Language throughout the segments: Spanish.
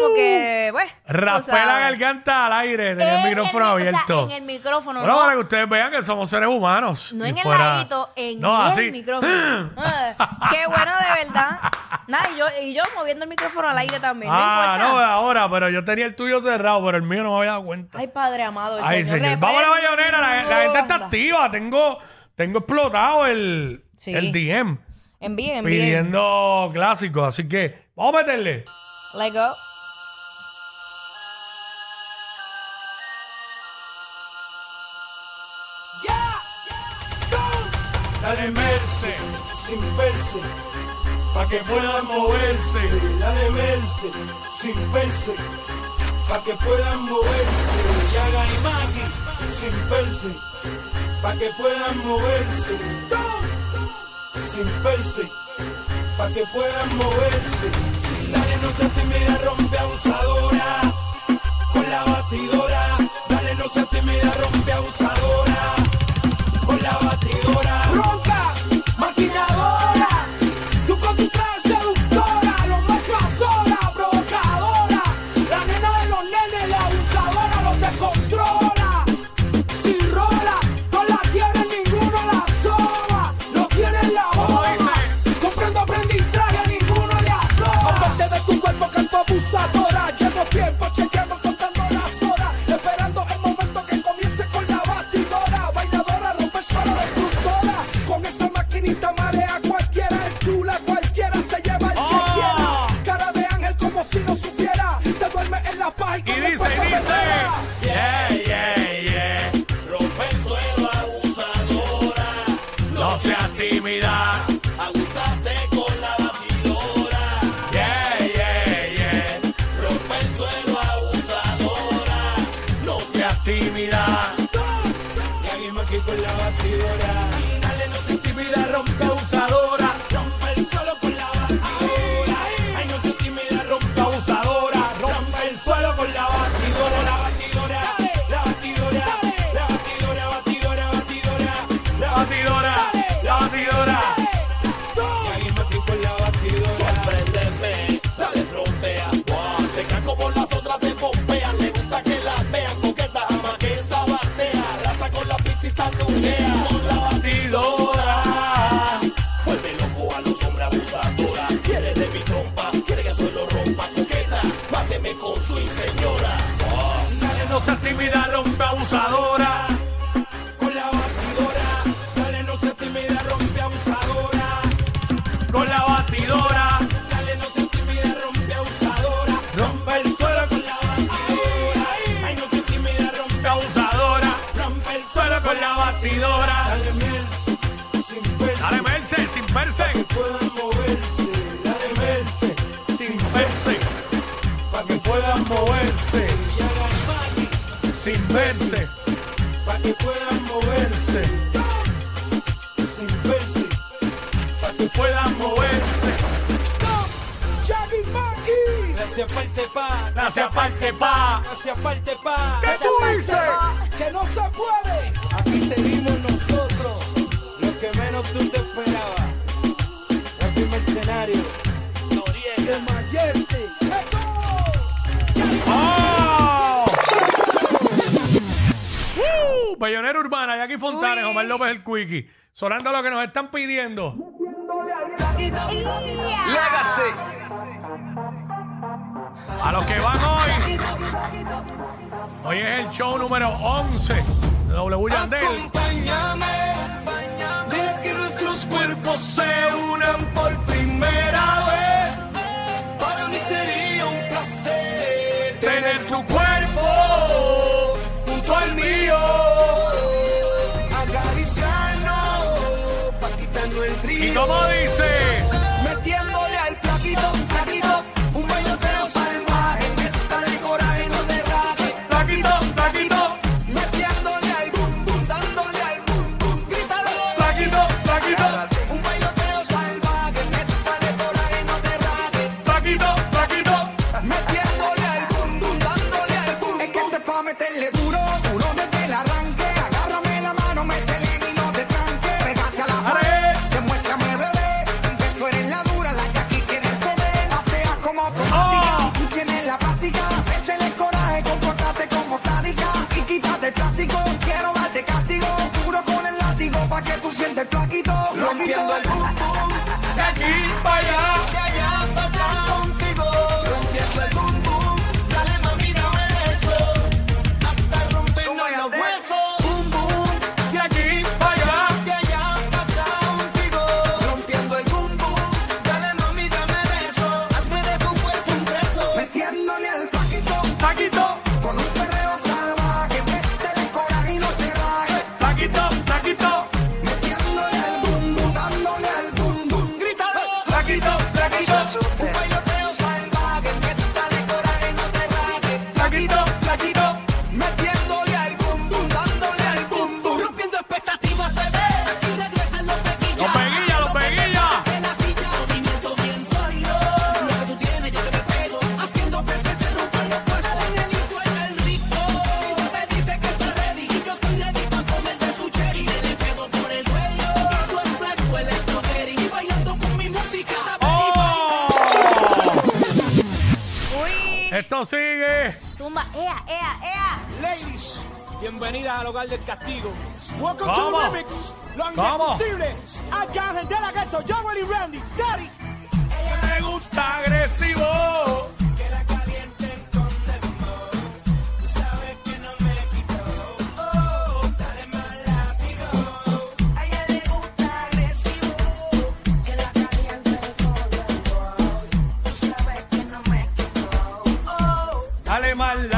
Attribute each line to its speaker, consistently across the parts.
Speaker 1: como que, pues. tú
Speaker 2: Raspé la garganta al aire, en
Speaker 1: En
Speaker 2: el micrófono
Speaker 1: mi- o sea,
Speaker 2: abierto.
Speaker 1: en el micrófono,
Speaker 2: Bueno,
Speaker 1: no.
Speaker 2: para que ustedes vean que somos seres humanos.
Speaker 1: No
Speaker 2: Y
Speaker 1: en el
Speaker 2: fuera-
Speaker 1: ladito, en
Speaker 2: No,
Speaker 1: el
Speaker 2: así.
Speaker 1: micrófono. Ah, Qué bueno, de verdad. Nada, y yo, y yo moviendo el micrófono al aire también. No
Speaker 2: Ah,
Speaker 1: importa.
Speaker 2: no, ahora, pero yo tenía el tuyo cerrado, pero el mío no me había dado cuenta.
Speaker 1: Ay, Padre amado, el
Speaker 2: Ay,
Speaker 1: Señor.
Speaker 2: señor. Vamos a la bayonera, la, la gente está activa. Tengo, tengo explotado el,
Speaker 1: Sí.
Speaker 2: el DM
Speaker 1: Envíen, envíen.
Speaker 2: pidiendo clásicos, así que vamos a meterle.
Speaker 1: Let go.
Speaker 3: Dale merce, sin verse, pa' que puedan moverse. Dale merce, sin verse, pa' que puedan moverse. Y haga imagen, sin verse, pa' que puedan moverse. Sin verse, pa' que puedan moverse. Dale, no se tímida, rompe abusadora. Con la batidora, dale, no se tímida, rompe abusadora no
Speaker 2: seas tímida,
Speaker 3: abusadora. Imagen,
Speaker 2: Sin verse.
Speaker 3: para que puedan moverse. Sin verse, para que
Speaker 2: Puedan moverse.
Speaker 3: Gracias parte pa.
Speaker 2: Gracias, parte pa.
Speaker 3: Gracias parte pa.
Speaker 2: ¿Qué tú dices?
Speaker 3: que no se puede. Aquí seguimos nosotros, lo que menos tú te esperabas. El primer escenario, Noriega, Majestic.
Speaker 2: Bayonera Urbana, Jackie Fontanes, Omar López el Quickie. Sonando lo que nos están pidiendo. A los que van hoy. Hoy es el show número 11 de W Yandel.
Speaker 3: Acompáñame, deja que nuestros cuerpos se unan por primera vez. Para mí sería un placer tener tu cuerpo
Speaker 2: cómo dice?
Speaker 3: del plaquito,
Speaker 4: rompiendo el boom boom de aquí para
Speaker 2: allá. sigue.
Speaker 1: Zumba, ea, ea, ea.
Speaker 3: Ladies, bienvenidas al hogar del castigo. Welcome
Speaker 2: ¿Cómo?
Speaker 3: to the remix. Lo de la gueto, Joel y Randy, Daddy.
Speaker 5: Ella me gusta agresivo.
Speaker 2: my
Speaker 1: life.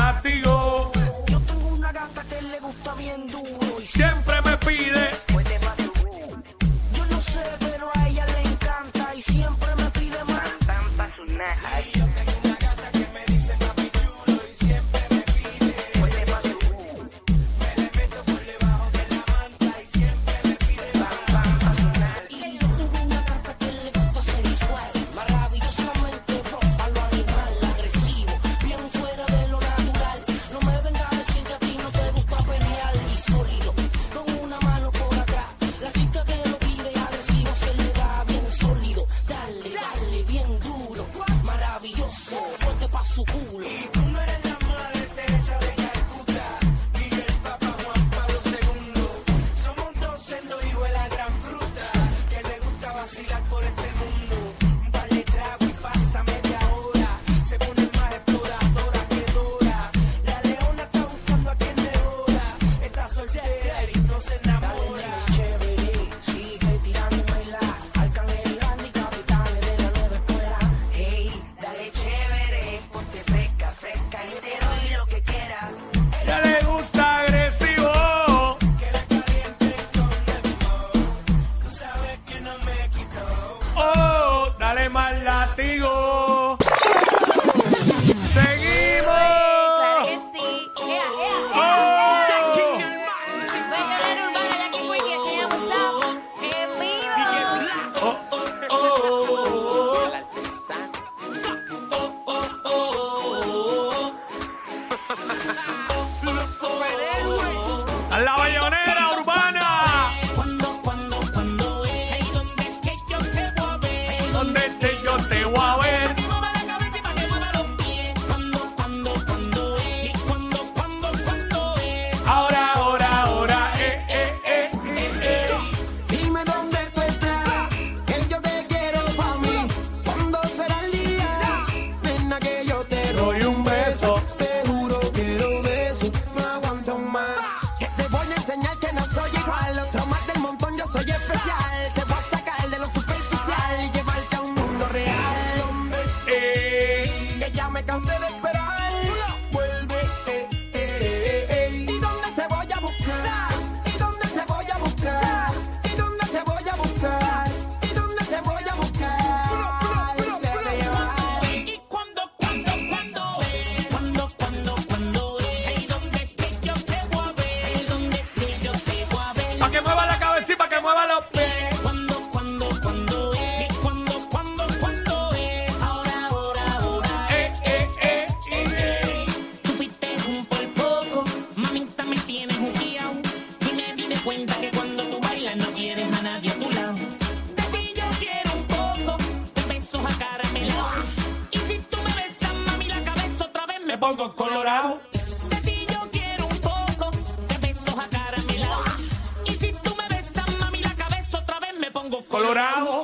Speaker 1: llorado.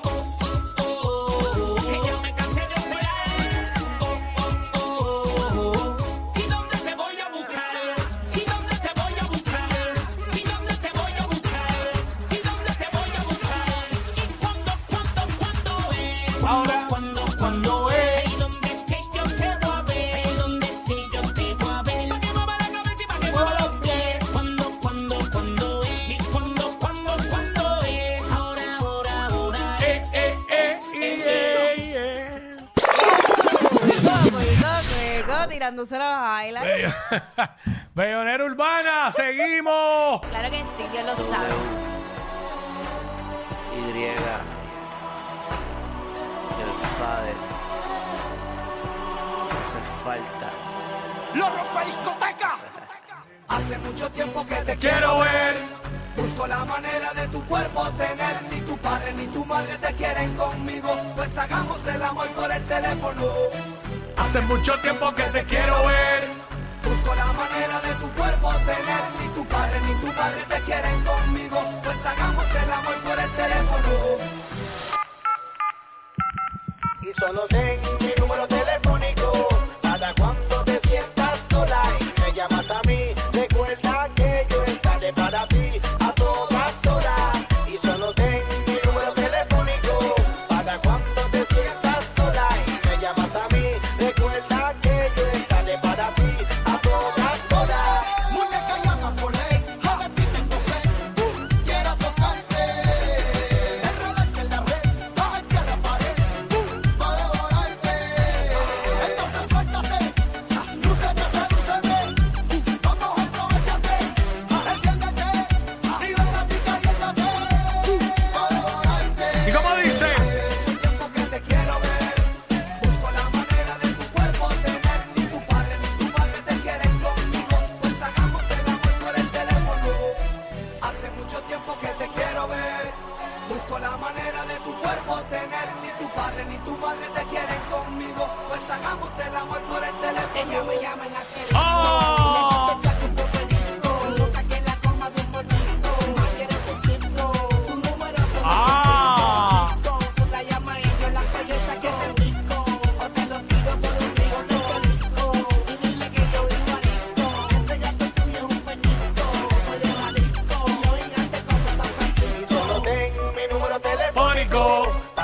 Speaker 1: tirándose los highlights.
Speaker 2: Bellonera Urbana, seguimos.
Speaker 1: Claro que sí, yo lo sabe.
Speaker 6: Y. El Fader. Hace falta.
Speaker 3: ¡Lo rompe discoteca! Hace mucho tiempo que te
Speaker 2: quiero ver.
Speaker 3: Busco la manera de tu cuerpo tener. Ni tu padre ni tu madre te quieren conmigo. Pues hagamos el amor por el teléfono.
Speaker 2: Hace mucho tiempo que te quiero ver.
Speaker 7: Busco la manera de tu cuerpo tener. Ni tu padre ni tu madre te quieren conmigo. Pues hagamos el amor por el teléfono.
Speaker 5: Y solo ten mi número telefónico para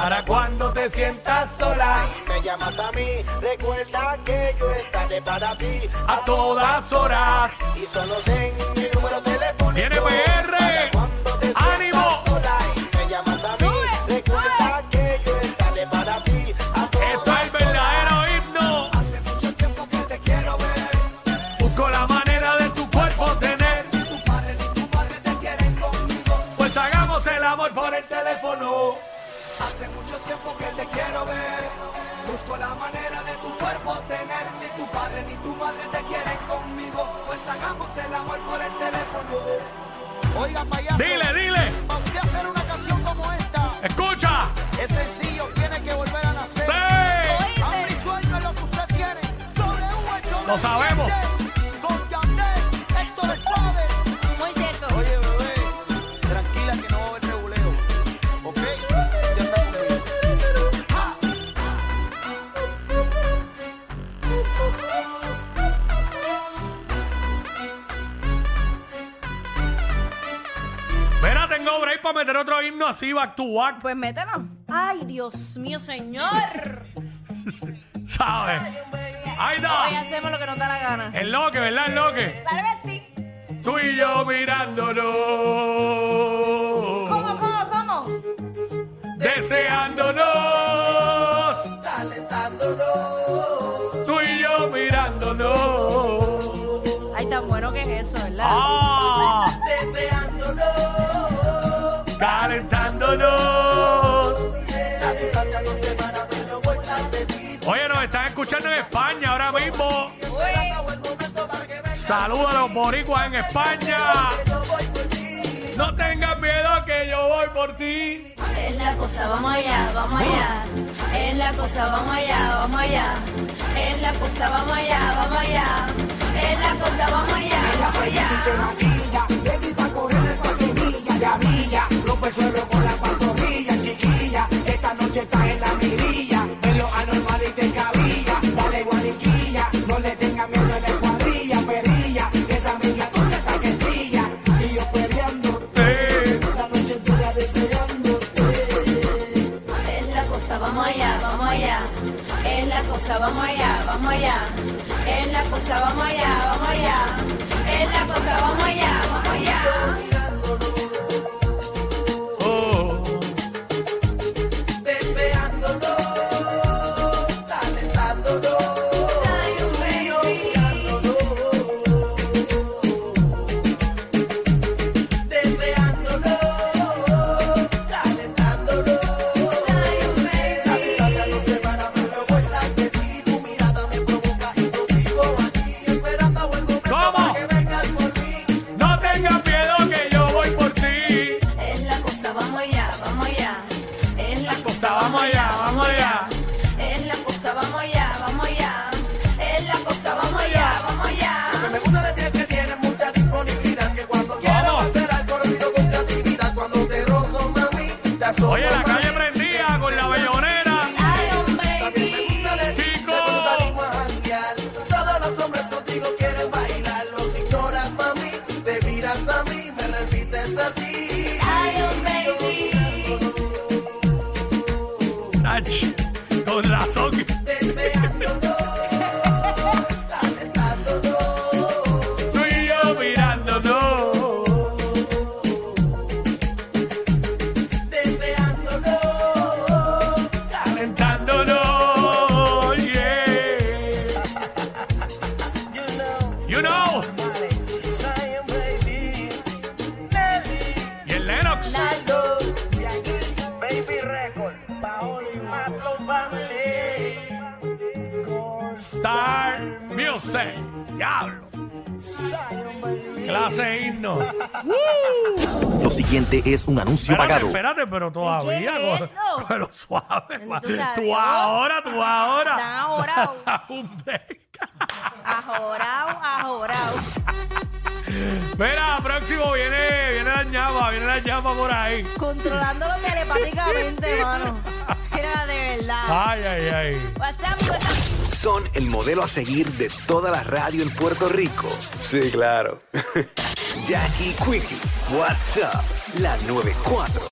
Speaker 5: para cuando te sientas sola. y me llamas a mí. Recuerda que yo estaré para ti A todas horas.
Speaker 4: Y
Speaker 5: solo ten mi número telefónico.
Speaker 2: Viene PR. ¡Ánimo!
Speaker 5: sola me llamas
Speaker 2: hagamos el amor por el
Speaker 7: teléfono.
Speaker 4: Oiga, payaso,
Speaker 2: Dile, dile.
Speaker 4: para usted hacer una canción como esta,
Speaker 2: Escucha.
Speaker 4: es sencillo, tiene que volver a nacer.
Speaker 2: Sí.
Speaker 4: Hambre y sueño es lo que usted tiene. W el show
Speaker 2: Lo
Speaker 4: de
Speaker 2: sabemos. Meter otro himno así, back to back,
Speaker 8: Pues mételo. Ay, Dios mío, señor.
Speaker 2: ¿sabes? Ahí
Speaker 8: Hoy
Speaker 2: está.
Speaker 8: hacemos lo que nos da la gana.
Speaker 2: El loque, ¿verdad? El loque.
Speaker 8: Tal vez sí.
Speaker 2: Tú y yo mirándonos.
Speaker 8: ¿Cómo, cómo, cómo?
Speaker 2: Deseándonos. Tú y yo mirándonos.
Speaker 8: Ay, tan bueno que es eso, ¿verdad?
Speaker 2: Escuchando en España ahora mismo. Saludos a los boricuas en España. No tengas miedo que yo voy por ti.
Speaker 8: Es la cosa, vamos allá, vamos allá. Es la cosa, vamos allá, vamos allá. Es la cosa, vamos allá, vamos allá. Es la cosa, vamos allá, vamos allá.
Speaker 2: Himno.
Speaker 9: Lo siguiente es un anuncio
Speaker 2: Espérate,
Speaker 9: pagado.
Speaker 2: espérate, pero todavía.
Speaker 4: ¿Qué es
Speaker 2: con-
Speaker 4: esto?
Speaker 2: Pero suave.
Speaker 4: Tú
Speaker 2: Tú ahora, tú ahora.
Speaker 4: Están
Speaker 2: break.
Speaker 4: Ajorao, ajorao.
Speaker 2: Mira, próximo viene, viene la llama, viene la llama por ahí.
Speaker 4: Controlándolo telepáticamente, mano. Era de verdad.
Speaker 2: Ay, ay, ay.
Speaker 4: WhatsApp, WhatsApp.
Speaker 9: Son el modelo a seguir de toda la radio en Puerto Rico. Sí, claro. Jackie Quickie, WhatsApp, la 94.